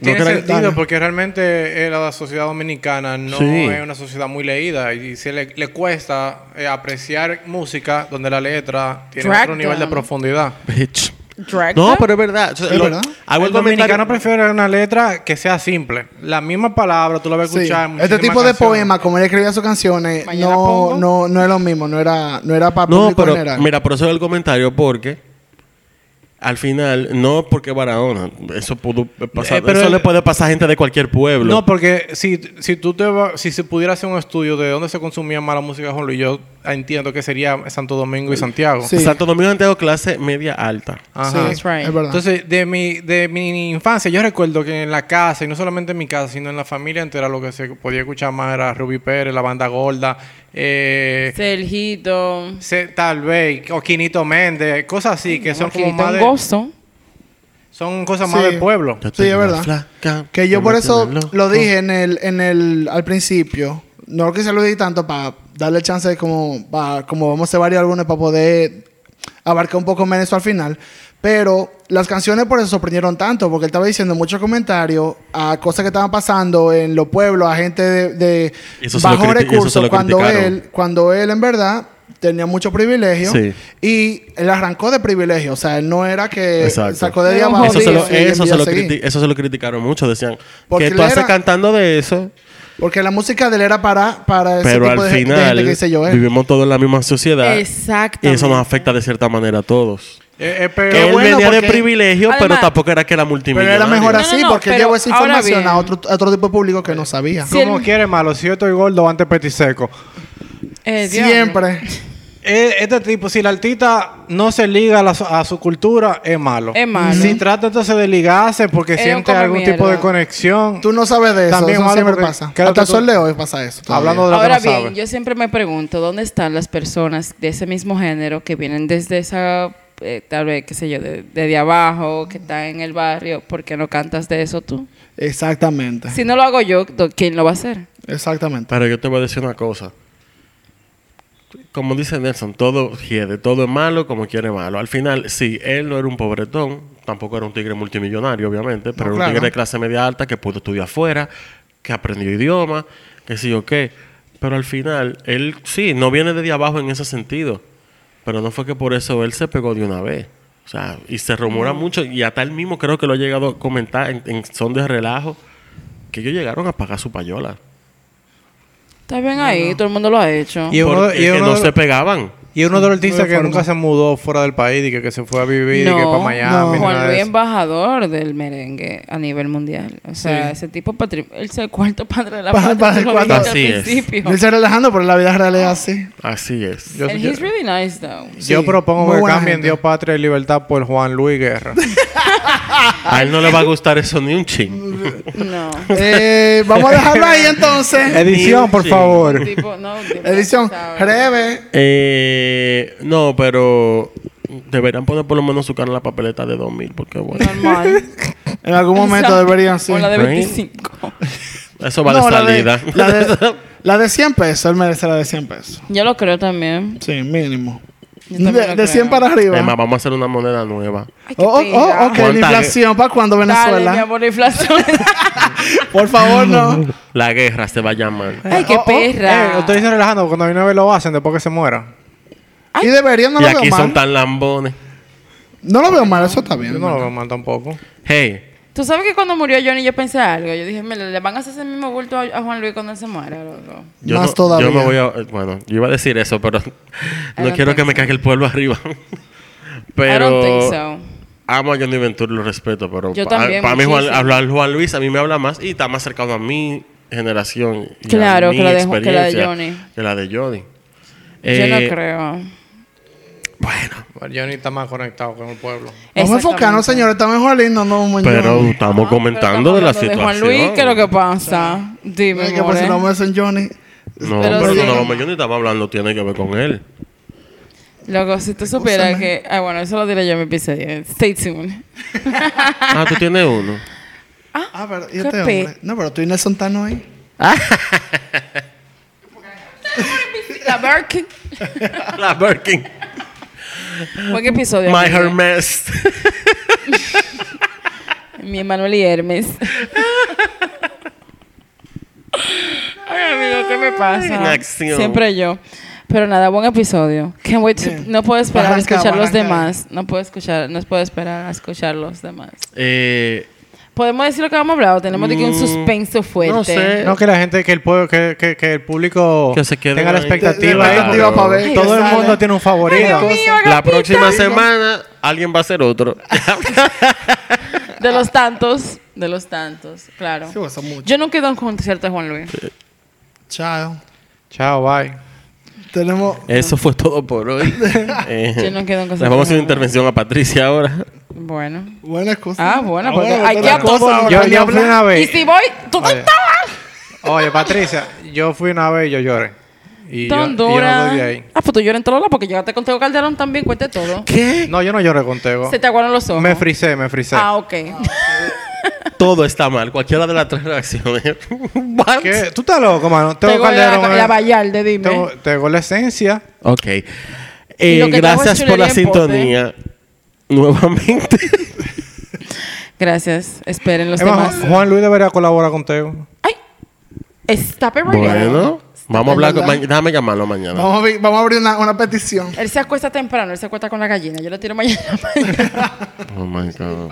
Tiene No sentido Dale. porque realmente eh, la sociedad dominicana no Sí. es una sociedad muy leída y se le, le cuesta eh, apreciar música donde la letra tiene Drag otro nivel de profundidad. bitch. Drag No, pero es verdad. O sea, Es lo- verdad. Hago el el dominicano comentario. prefiere una letra que sea simple. La misma palabra tú la vas a sí, escuchar. en este tipo de canciones. poemas, como él escribía sus canciones, no, no, no es lo mismo, no era, no era para No, pero general. mira, por eso el comentario, porque al final, no porque Barahona, eso, pudo pasar, Eh, pero eso el- le puede pasar a gente de cualquier pueblo. No, porque si, si tú te va- si se pudiera hacer un estudio de dónde se consumía más la música de Juan Luis, yo entiendo que sería Santo Domingo y Santiago. Sí. Santo Domingo Santiago clase media alta. Ajá. Sí, That's right. es verdad. Entonces, de mi, de mi infancia, yo recuerdo que en la casa, y no solamente en mi casa, sino en la familia entera, lo que se podía escuchar más era Ruby Pérez, la banda gorda, eh, Sergito. se- tal vez, o Quinito Méndez, cosas así, que son como más de, gozo. son cosas más Sí. del pueblo. Sí, es verdad. flaca Que yo por eso lo dije en el, en el, al principio. No lo quise lo dije tanto para darle chance de como, pa- como vamos a hacer varios álbumes para poder abarcar un poco menos eso al final. Pero las canciones por eso sorprendieron tanto, porque él estaba diciendo muchos comentarios a cosas que estaban pasando en los pueblos, a gente de, de bajos recursos, cuando él, cuando él en verdad tenía mucho privilegio Sí. y él arrancó de privilegio, o sea, él no era que Exacto. sacó de diabajo Eso se, lo, eso, se lo criti- eso se lo criticaron mucho. Decían Porque que tú haces era- cantando de eso, Porque la música de él era para, para ese pero tipo al de, de final gente que dice yo. eh. vivimos todos en la misma sociedad. Y Exactamente. eso nos afecta de cierta manera a todos. Eh, eh, pero- él bueno, venía de privilegio, pero tampoco era que era Pero multimillonario. era mejor No, no, así no, porque él pero llevó esa información a otro, a otro tipo de público que no sabía. Sí. ¿Cómo él- quiere malo? Si yo estoy gordo, antes petiseco. Eh. Siempre. Este tipo, si el artista no se liga a, la su- a su cultura, es malo. Es malo. Si trata entonces de ligarse porque siente algún mierda. tipo de conexión. Tú no sabes de eso. También eso malo siempre porque pasa. creo Hasta que el sol de hoy pasa eso. todavía. Hablando de lo Ahora que no bien, sabe. yo siempre me pregunto, ¿dónde están las personas de ese mismo género que vienen desde esa, eh, tal vez, qué sé yo, de, de, de abajo, que están en el barrio? ¿Por qué no cantas de eso tú? Exactamente. Si no lo hago yo, ¿quién lo va a hacer? Exactamente. Pero yo te voy a decir una cosa. Como dice Nelson, todo hiede, todo es malo como quiere malo. Al final, sí, él no era un pobretón, tampoco era un tigre multimillonario, obviamente, pero No, era un tigre de clase media alta que pudo estudiar afuera, que aprendió idioma, que sí o qué. Pero al final, él sí, no viene de abajo en ese sentido. Pero no fue que por eso él se pegó de una vez. O sea, y se rumora mucho, y hasta él mismo creo que lo ha llegado a comentar en, en son de relajo, que ellos llegaron a pagar su payola. Está bien ahí, todo el mundo lo ha hecho. Y uno, Porque y que uno no de- se pegaban. y uno de los artistas que nunca se mudó fuera del país y que, que se fue a vivir y que para Miami. Juan nada de Luis eso. embajador del merengue a nivel mundial. O sea, Sí. ese tipo patri- él es el cuarto padre de la Pa- patria. pa- tú lo cuarto. dijiste al Así es. principio. Yo estoy relajando, pero la vida real es así. Así es. Yo, And yo- he's really nice though. yo Sí, propongo muy que buena cambien gente. Dios, Patria y Libertad por Juan Luis Guerra. A él no le va a gustar eso ni un ching. No. Eh, vamos a dejarlo ahí entonces. Edición, por favor. tipo, no, tipo, Edición. ¿sabes? Breve. Eh, no, pero deberían poner por lo menos su cara en la papeleta de 2000, porque bueno, Normal. En algún momento Exacto. deberían, sí. O la de Right. 25. eso va No, de la salida. La de, la de 100 pesos. Él merece la de 100 pesos. Yo lo creo también. Sí, mínimo. De, de 100 creo. para arriba. Además, vamos a hacer una moneda nueva. Ay, Oh, oh, oh, ok, la ¿Cuánta- inflación. ¿Para cuándo Dale, mi Venezuela? amor, la inflación. Por favor, no. La guerra se va a llamar. Ay, qué Oh, oh, perra. Eh, ustedes relajando cuando una vez lo hacen después que se muera. Y deberían, no y lo aquí veo son mal. tan lambones. No lo veo mal, eso está bien. Yo no lo veo mal tampoco. Hey, Tú sabes que cuando murió Johnny yo pensé algo. Yo dije, mira, le van a hacer ese mismo bulto a, a Juan Luis cuando él se muera, loco. yo, Más no, todavía. yo me voy a... eh, Bueno, yo iba a decir eso, pero no quiero que me caiga el pueblo arriba. I don't pero think so. amo a Johnny Ventura y lo respeto, pero Yo pa- también, para mí Juan, hablar Juan Luis a mí me habla más y está más cercano a mi generación. y a Claro, mi que la de que la de Johnny. Que la de Johnny. yo Eh, no creo. Bueno, Johnny está más conectado con el pueblo. Vamos a enfocarnos, señores. Está mejor lindo, no, pero estamos comentando de la Ah, Pero estamos situación. de Juan Luis, ¿qué es lo que pasa? Dime, si more. no me Johnny. No, Pero pero, sí. no, no, Johnny estaba hablando, tiene que ver con él. Loco, si tú supieras que... Ah, bueno, eso lo diré yo en mi episodio. Stay tuned. Ah, tú tienes uno. Ah, pero ¿y qué este pe- hombre? No, pero tú y Nelson Tano ahí. La Birkin. La Birkin. Buen episodio. My amigo. Hermes. Mi Emanuel y Hermes. Ay, amigo, ¿qué me pasa? Siempre yo. Pero nada, buen episodio. Can't wait to- no puedo esperar a escuchar los demás. No puedo escuchar, no puedo esperar a escuchar los demás. Eh, ¿Podemos decir lo que vamos a hablar o tenemos de que un Mm, suspenso fuerte? no sé. No, que la gente, que el pueblo, que, que, que el público Que se queden tenga la expectativa. De- de- ahí. expectativa pa' ver Todo el sale. mundo tiene un favorito. Ay, Dios mío, la próxima semana alguien va a ser otro. De los tantos, de los tantos, claro. Sí, pues, son muchos. Yo no quedo en concierto de Juan Luis. Chao. Chao, bye. Tenemos. Eso fue todo por hoy. Eh, Yo no quedo en le vamos a hacer una intervención a Patricia ahora. Bueno. Buena excusa. Ah, bueno, porque bueno, hay que buena a todo cosa, el ahora Yo, fui una Y vez. si voy, tú no estabas. Oye, Patricia, yo fui una vez y yo lloré. Y yo, y yo no Tondura. doy de ahí. Ah, pues tú lloras en todos lados porque llegaste con Tego Calderón también, cuente todo. ¿Qué? No, yo no lloré contigo. Se te aguaron los ojos. Me frisé, me frisé. Ah, ok. Todo está mal. Cualquiera de las tres reacciones. ¿Qué? ¿Tú estás loco, mano? Tengo Tego la, Calderón. la Vallarde, dime. la esencia. Ok. Y Eh, gracias por la sintonía. Nuevamente. Gracias. Esperen los demás. Juan Luis debería colaborar contigo. Ay. Stop it right now. bueno, vamos a hablar. Con, déjame llamarlo mañana. Vamos a, abrir- vamos a abrir una, una petición. Él se acuesta temprano, él se acuesta con la gallina. Yo lo tiro mañana. Oh my God.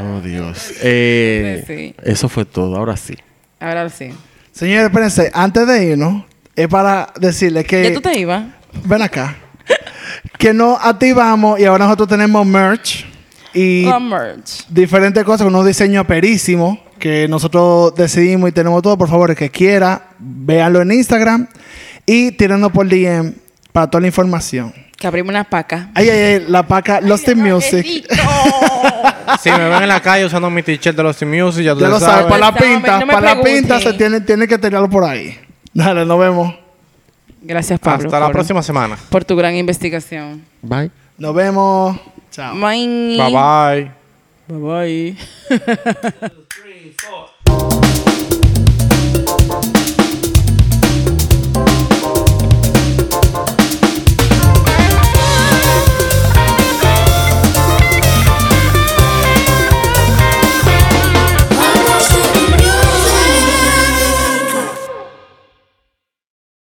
Oh Dios. Eh, Sí. Eso fue todo. Ahora sí. Ahora sí. Señores, espérense. Antes de irnos, es para decirles que. ¿Ya tú te ibas? Ven acá. que nos activamos y ahora nosotros tenemos merch y La merch. diferentes cosas con unos diseños perísimos que nosotros decidimos y tenemos todo. Por favor, el que quiera, véanlo en Instagram y tírenos por DM para toda la información. Que abrimos una paca. Ay, ay, ay, la paca Lost in Music. Si me ven en la calle usando mi t-shirt de los Team Music, ya tú Ya lo sabes, sabes. para la No pinta, no me para la pinta se tiene, tiene que tenerlo por ahí. Dale, nos vemos. Gracias, Pablo. Hasta la por- próxima semana. Por tu gran investigación. Bye. Nos vemos. Chao. Bye. Bye bye. Bye